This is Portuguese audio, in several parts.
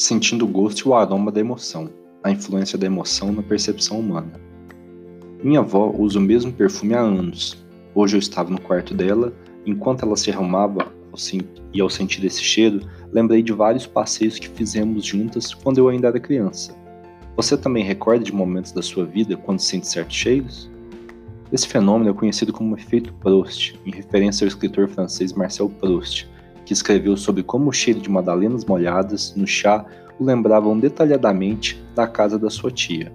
Sentindo o gosto e o aroma da emoção, a influência da emoção na percepção humana. Minha avó usa o mesmo perfume há anos. Hoje eu estava no quarto dela, enquanto ela se arrumava e ao sentir esse cheiro, lembrei de vários passeios que fizemos juntas quando eu ainda era criança. Você também recorda de momentos da sua vida quando sente certos cheiros? Esse fenômeno é conhecido como efeito Proust, em referência ao escritor francês Marcel Proust, que escreveu sobre como o cheiro de madalenas molhadas no chá o lembravam detalhadamente da casa da sua tia.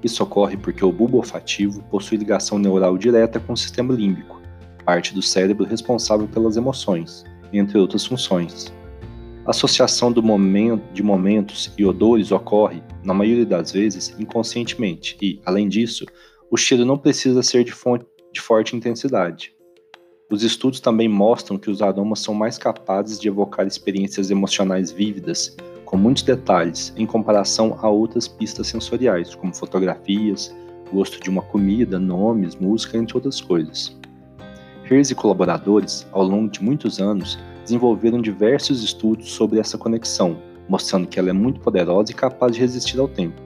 Isso ocorre porque o bulbo olfativo possui ligação neural direta com o sistema límbico, parte do cérebro responsável pelas emoções, entre outras funções. A associação momento, de momentos e odores ocorre, na maioria das vezes, inconscientemente e, além disso, o cheiro não precisa ser de, fonte, de forte intensidade. Os estudos também mostram que os aromas são mais capazes de evocar experiências emocionais vívidas, com muitos detalhes, em comparação a outras pistas sensoriais, como fotografias, gosto de uma comida, nomes, música, entre outras coisas. Hears e colaboradores, ao longo de muitos anos, desenvolveram diversos estudos sobre essa conexão, mostrando que ela é muito poderosa e capaz de resistir ao tempo.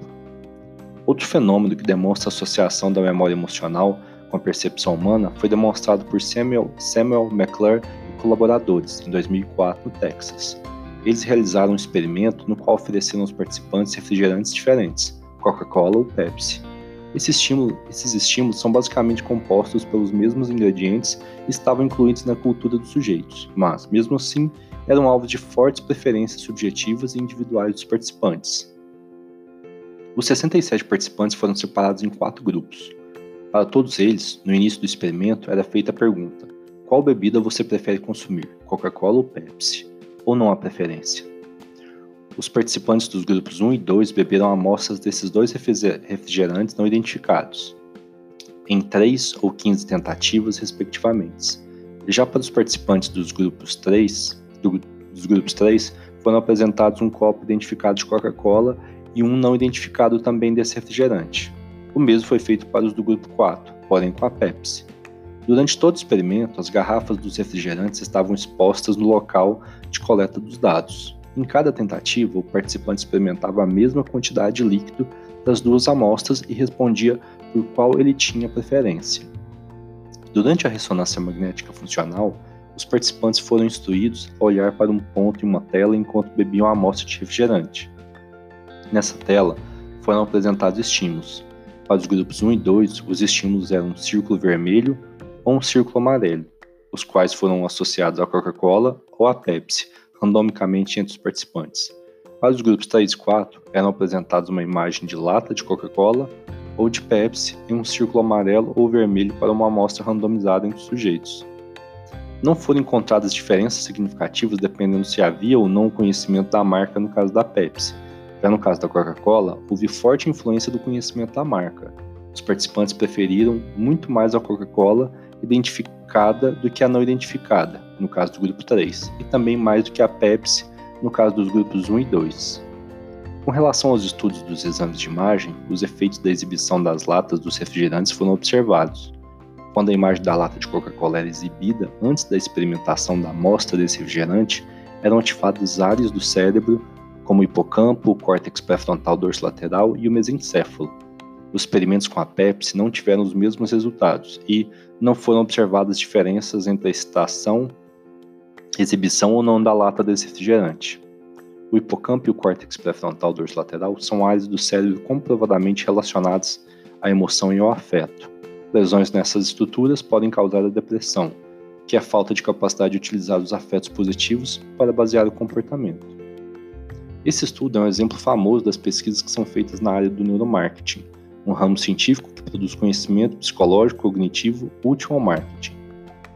Outro fenômeno que demonstra a associação da memória emocional com a percepção humana foi demonstrado por Samuel, Samuel McClure e colaboradores em 2004 no Texas. Eles realizaram um experimento no qual ofereceram aos participantes refrigerantes diferentes, Coca-Cola ou Pepsi. Esse estímulo, esses estímulos são basicamente compostos pelos mesmos ingredientes e estavam incluídos na cultura dos sujeitos, mas, mesmo assim, eram alvos de fortes preferências subjetivas e individuais dos participantes. Os 67 participantes foram separados em quatro grupos. Para todos eles, no início do experimento, era feita a pergunta: qual bebida você prefere consumir, Coca-Cola ou Pepsi? Ou não há preferência? Os participantes dos grupos 1 e 2 beberam amostras desses dois refrigerantes não identificados, em 3 ou 15 tentativas, respectivamente. Já para os participantes dos grupos 3, do, dos grupos 3 foram apresentados um copo identificado de Coca-Cola e um não identificado também desse refrigerante. O mesmo foi feito para os do grupo 4, porém com a Pepsi. Durante todo o experimento, as garrafas dos refrigerantes estavam expostas no local de coleta dos dados. Em cada tentativa, o participante experimentava a mesma quantidade de líquido das duas amostras e respondia por qual ele tinha preferência. Durante a ressonância magnética funcional, os participantes foram instruídos a olhar para um ponto em uma tela enquanto bebiam a amostra de refrigerante. Nessa tela foram apresentados estímulos. Para os grupos 1 e 2, os estímulos eram um círculo vermelho ou um círculo amarelo, os quais foram associados à Coca-Cola ou à Pepsi, randomicamente entre os participantes. Para os grupos 3 e 4, eram apresentados uma imagem de lata de Coca-Cola ou de Pepsi em um círculo amarelo ou vermelho para uma amostra randomizada entre os sujeitos. Não foram encontradas diferenças significativas dependendo se havia ou não conhecimento da marca no caso da Pepsi, já no caso da Coca-Cola, houve forte influência do conhecimento da marca. Os participantes preferiram muito mais a Coca-Cola identificada do que a não identificada, no caso do grupo 3, e também mais do que a Pepsi, no caso dos grupos 1 e 2. Com relação aos estudos dos exames de imagem, os efeitos da exibição das latas dos refrigerantes foram observados. Quando a imagem da lata de Coca-Cola era exibida antes da experimentação da amostra desse refrigerante, eram ativadas áreas do cérebro como o hipocampo, o córtex pré-frontal dorsolateral e o mesencéfalo. Os experimentos com a Pepsi não tiveram os mesmos resultados e não foram observadas diferenças entre a excitação, exibição ou não da lata desse refrigerante. O hipocampo e o córtex pré-frontal dorsolateral são áreas do cérebro comprovadamente relacionadas à emoção e ao afeto. Lesões nessas estruturas podem causar a depressão, que é a falta de capacidade de utilizar os afetos positivos para basear o comportamento. Esse estudo é um exemplo famoso das pesquisas que são feitas na área do neuromarketing, um ramo científico que produz conhecimento psicológico cognitivo útil ao marketing.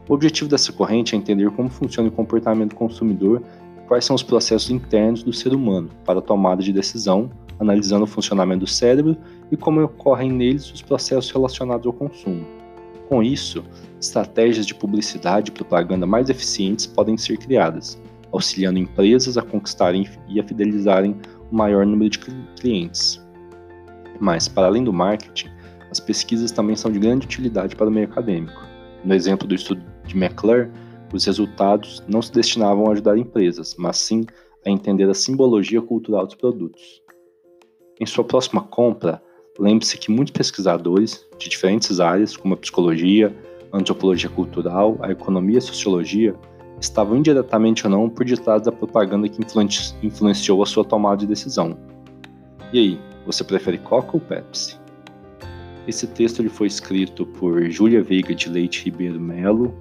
O objetivo dessa corrente é entender como funciona o comportamento do consumidor e quais são os processos internos do ser humano para a tomada de decisão, analisando o funcionamento do cérebro e como ocorrem neles os processos relacionados ao consumo. Com isso, estratégias de publicidade e propaganda mais eficientes podem ser criadas, auxiliando empresas a conquistarem e a fidelizarem o maior número de clientes. Mas, para além do marketing, as pesquisas também são de grande utilidade para o meio acadêmico. No exemplo do estudo de McClure, os resultados não se destinavam a ajudar empresas, mas sim a entender a simbologia cultural dos produtos. Em sua próxima compra, lembre-se que muitos pesquisadores de diferentes áreas, como a psicologia, a antropologia cultural, a economia e a sociologia, estavam indiretamente ou não por detrás da propaganda que influenciou a sua tomada de decisão. E aí, você prefere Coca ou Pepsi? Esse texto ele foi escrito por Júlia Veiga de Leite Ribeiro Melo.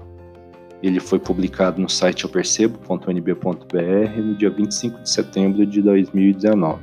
Ele foi publicado no site eupercebo.nb.br no dia 25 de setembro de 2019.